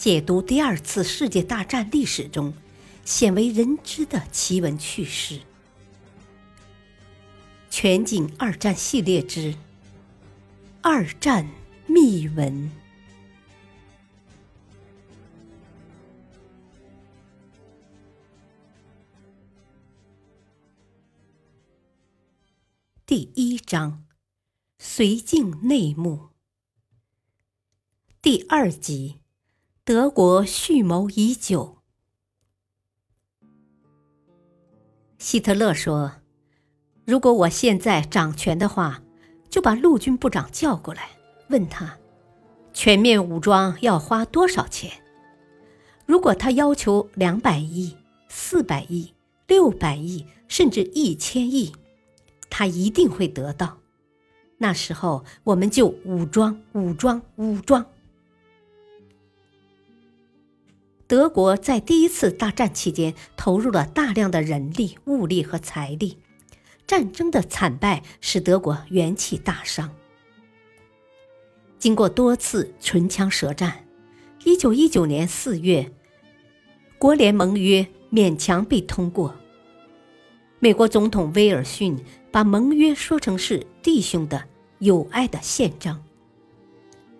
解读第二次世界大战历史中鲜为人知的奇闻趣事。全景二战系列之二战秘闻第一章：绥靖内幕。第二集：德国蓄谋已久。希特勒说：“如果我现在掌权的话，就把陆军部长叫过来，问他，全面武装要花多少钱。如果他要求两百亿、四百亿、六百亿，甚至一千亿，他一定会得到。那时候，我们就武装、武装、武装。”德国在第一次大战期间投入了大量的人力、物力和财力，战争的惨败使德国元气大伤。经过多次唇枪舌战，一九一九年四月，国联盟约勉强被通过。美国总统威尔逊把盟约说成是弟兄的友爱的宪章，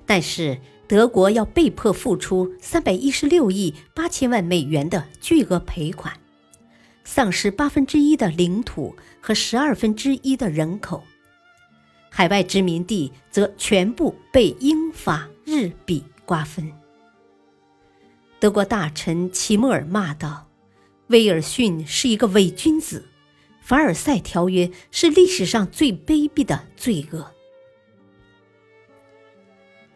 但是。德国要被迫付出三百一十六亿八千万美元的巨额赔款，丧失八分之一的领土和十二分之一的人口，海外殖民地则全部被英法日比瓜分。德国大臣齐默尔骂道：“威尔逊是一个伪君子，凡尔赛条约是历史上最卑鄙的罪恶。”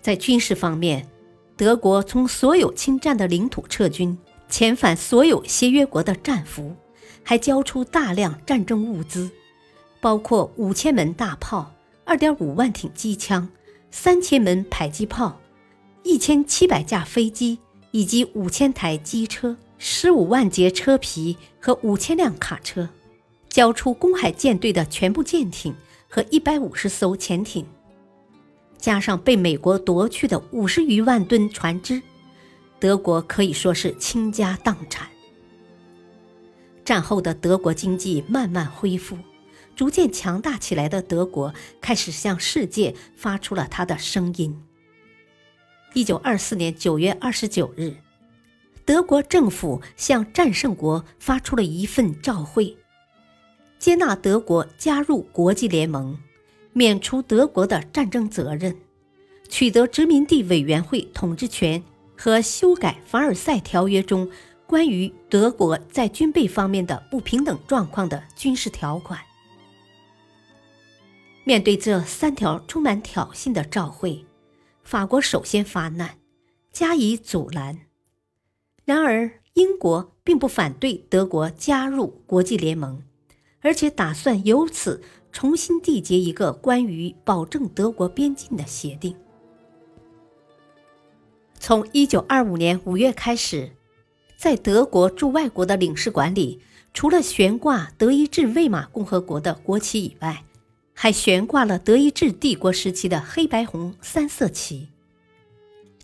在军事方面，德国从所有侵占的领土撤军，遣返所有协约国的战俘，还交出大量战争物资，包括五千门大炮、二点五万挺机枪、三千门迫击炮、一千七百架飞机以及五千台机车、十五万节车皮和五千辆卡车，交出公海舰队的全部舰艇和一百五十艘潜艇。加上被美国夺去的五十余万吨船只，德国可以说是倾家荡产。战后的德国经济慢慢恢复，逐渐强大起来的德国开始向世界发出了他的声音。一九二四年九月二十九日，德国政府向战胜国发出了一份照会，接纳德国加入国际联盟。免除德国的战争责任，取得殖民地委员会统治权和修改凡尔赛条约中关于德国在军备方面的不平等状况的军事条款。面对这三条充满挑衅的照会，法国首先发难，加以阻拦。然而，英国并不反对德国加入国际联盟，而且打算由此。重新缔结一个关于保证德国边境的协定。从一九二五年五月开始，在德国驻外国的领事馆里，除了悬挂德意志魏玛共和国的国旗以外，还悬挂了德意志帝国时期的黑白红三色旗。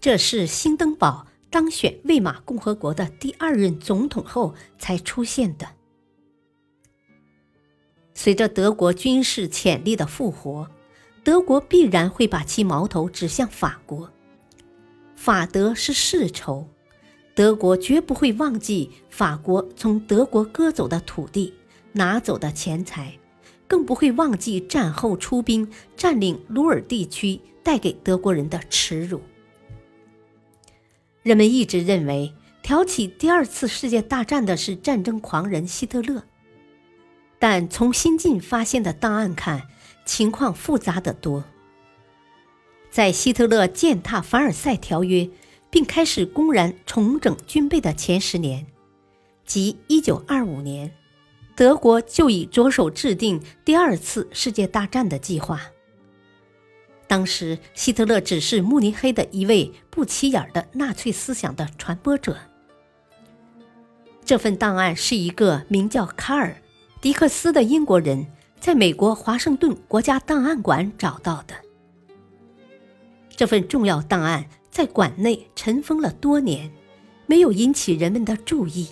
这是兴登堡当选魏玛共和国的第二任总统后才出现的。随着德国军事潜力的复活，德国必然会把其矛头指向法国。法德是世仇，德国绝不会忘记法国从德国割走的土地、拿走的钱财，更不会忘记战后出兵占领鲁尔地区带给德国人的耻辱。人们一直认为，挑起第二次世界大战的是战争狂人希特勒。但从新近发现的档案看，情况复杂得多。在希特勒践踏凡尔赛条约，并开始公然重整军备的前十年，即1925年，德国就已着手制定第二次世界大战的计划。当时，希特勒只是慕尼黑的一位不起眼的纳粹思想的传播者。这份档案是一个名叫卡尔。迪克斯的英国人在美国华盛顿国家档案馆找到的这份重要档案，在馆内尘封了多年，没有引起人们的注意。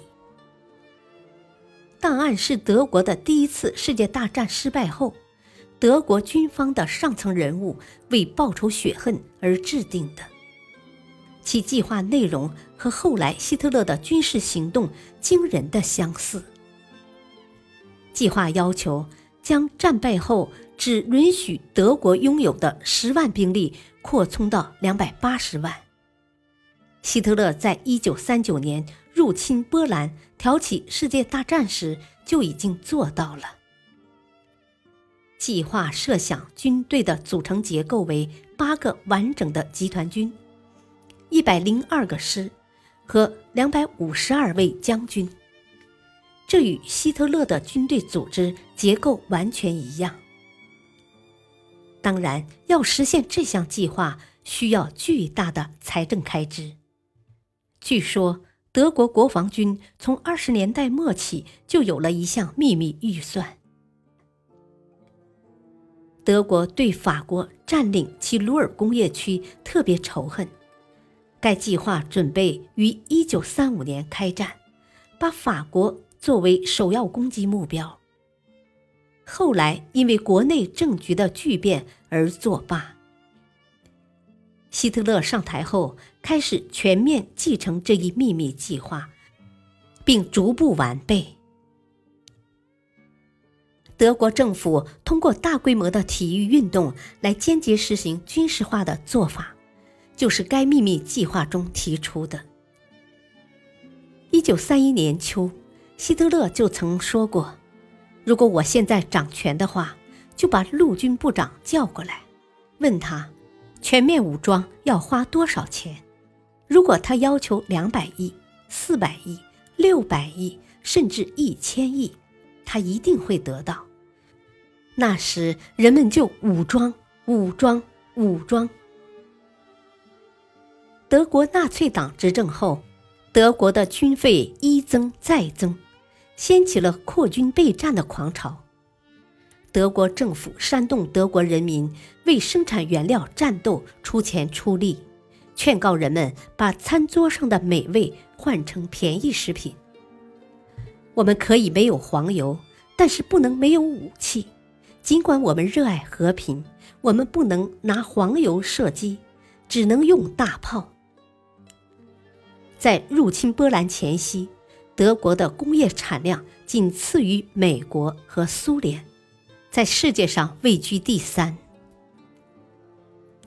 档案是德国的第一次世界大战失败后，德国军方的上层人物为报仇雪恨而制定的。其计划内容和后来希特勒的军事行动惊人的相似。计划要求将战败后只允许德国拥有的十万兵力扩充到两百八十万。希特勒在一九三九年入侵波兰、挑起世界大战时就已经做到了。计划设想军队的组成结构为八个完整的集团军。一百零二个师和两百五十二位将军，这与希特勒的军队组织结构完全一样。当然，要实现这项计划需要巨大的财政开支。据说，德国国防军从二十年代末起就有了一项秘密预算。德国对法国占领其鲁尔工业区特别仇恨。该计划准备于1935年开战，把法国作为首要攻击目标。后来因为国内政局的巨变而作罢。希特勒上台后，开始全面继承这一秘密计划，并逐步完备。德国政府通过大规模的体育运动来间接实行军事化的做法。就是该秘密计划中提出的。一九三一年秋，希特勒就曾说过：“如果我现在掌权的话，就把陆军部长叫过来，问他，全面武装要花多少钱？如果他要求两百亿、四百亿、六百亿，甚至一千亿，他一定会得到。那时人们就武装、武装、武装。”德国纳粹党执政后，德国的军费一增再增，掀起了扩军备战的狂潮。德国政府煽动德国人民为生产原料战斗出钱出力，劝告人们把餐桌上的美味换成便宜食品。我们可以没有黄油，但是不能没有武器。尽管我们热爱和平，我们不能拿黄油射击，只能用大炮。在入侵波兰前夕，德国的工业产量仅次于美国和苏联，在世界上位居第三。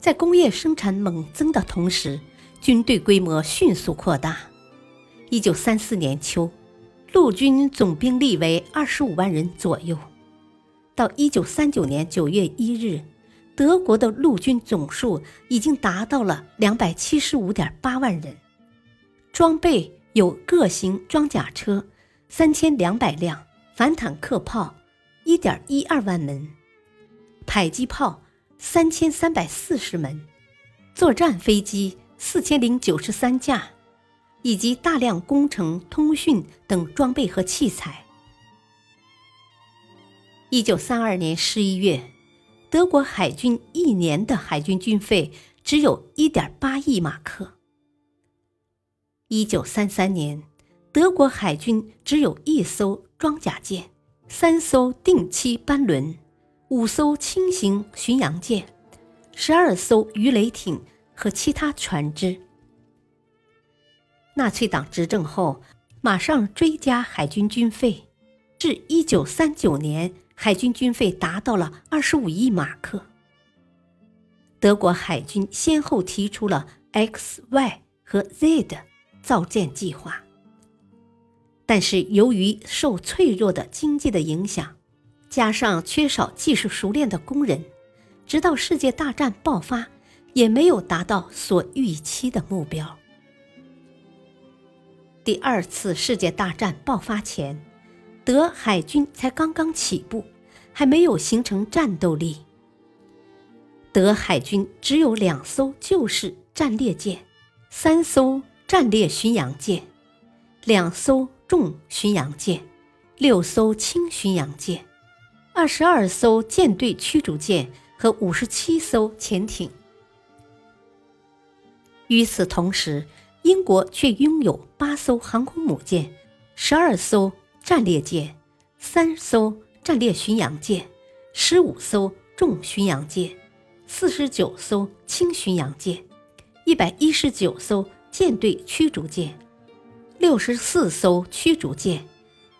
在工业生产猛增的同时，军队规模迅速扩大。一九三四年秋，陆军总兵力为二十五万人左右。到一九三九年九月一日，德国的陆军总数已经达到了两百七十五点八万人。装备有各型装甲车三千两百辆，反坦克炮一点一二万门，迫击炮三千三百四十门，作战飞机四千零九十三架，以及大量工程、通讯等装备和器材。一九三二年十一月，德国海军一年的海军军费只有一点八亿马克。一九三三年，德国海军只有一艘装甲舰、三艘定期班轮、五艘轻型巡洋舰、十二艘鱼雷艇和其他船只。纳粹党执政后，马上追加海军军费，至一九三九年，海军军费达到了二十五亿马克。德国海军先后提出了 X、Y 和 Z 的。造舰计划，但是由于受脆弱的经济的影响，加上缺少技术熟练的工人，直到世界大战爆发，也没有达到所预期的目标。第二次世界大战爆发前，德海军才刚刚起步，还没有形成战斗力。德海军只有两艘旧式战列舰，三艘。战列巡洋舰，两艘重巡洋舰，六艘轻巡洋舰，二十二艘舰队驱逐舰和五十七艘潜艇。与此同时，英国却拥有八艘航空母舰、十二艘战列舰、三艘战列巡洋舰、十五艘重巡洋舰、四十九艘轻巡洋舰、一百一十九艘舰队驱逐舰、六十四艘驱逐舰、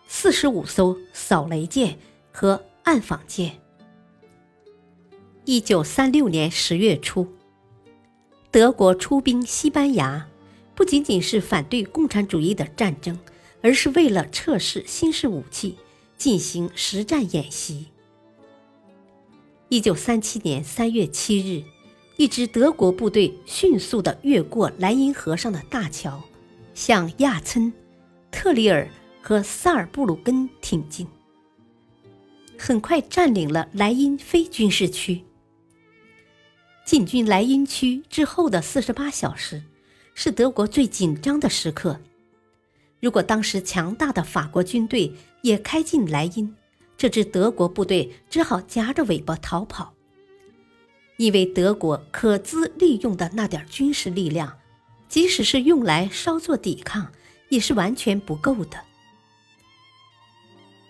四十五艘扫雷舰和暗访舰。一九三六年十月初，德国出兵西班牙，不仅仅是反对共产主义的战争，而是为了测试新式武器，进行实战演习。一九三七年三月七日，一支德国部队迅速地越过莱茵河上的大桥，向亚琛、特里尔和萨尔布鲁根挺进，很快占领了莱茵非军事区。进军莱茵区之后的四十八小时，是德国最紧张的时刻。如果当时强大的法国军队也开进莱茵，这支德国部队只好夹着尾巴逃跑。因为德国可资利用的那点军事力量，即使是用来稍作抵抗，也是完全不够的。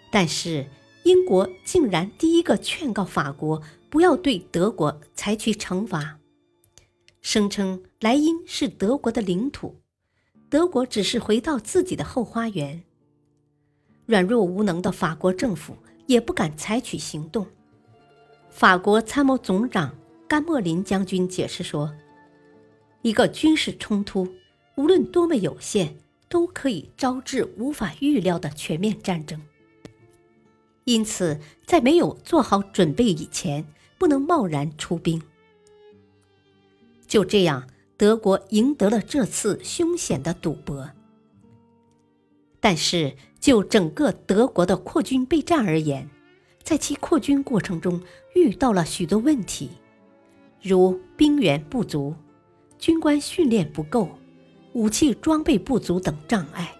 但是英国竟然第一个劝告法国。不要对德国采取惩罚，声称莱茵是德国的领土，德国只是回到自己的后花园。软弱无能的法国政府也不敢采取行动。法国参谋总长甘莫林将军解释说：“一个军事冲突，无论多么有限，都可以招致无法预料的全面战争。因此，在没有做好准备以前。”不能贸然出兵。就这样，德国赢得了这次凶险的赌博。但是，就整个德国的扩军备战而言，在其扩军过程中遇到了许多问题，如兵源不足、军官训练不够、武器装备不足等障碍，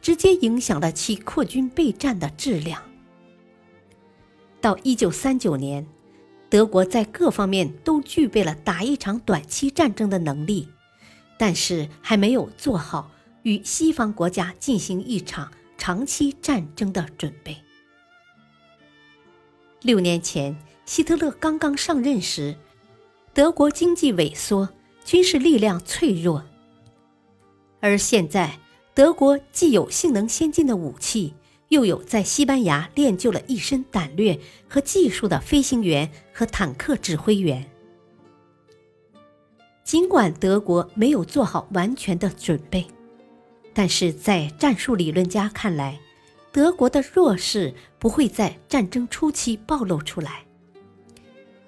直接影响了其扩军备战的质量。到一九三九年。德国在各方面都具备了打一场短期战争的能力，但是还没有做好与西方国家进行一场长期战争的准备。六年前，希特勒刚刚上任时，德国经济萎缩，军事力量脆弱，而现在，德国既有性能先进的武器。又有在西班牙练就了一身胆略和技术的飞行员和坦克指挥员。尽管德国没有做好完全的准备，但是在战术理论家看来，德国的弱势不会在战争初期暴露出来。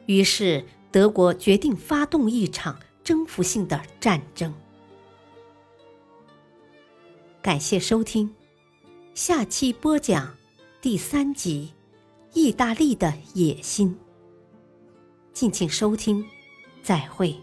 于是，德国决定发动一场征服性的战争。感谢收听。下期播讲第三集《意大利的野心》，敬请收听，再会。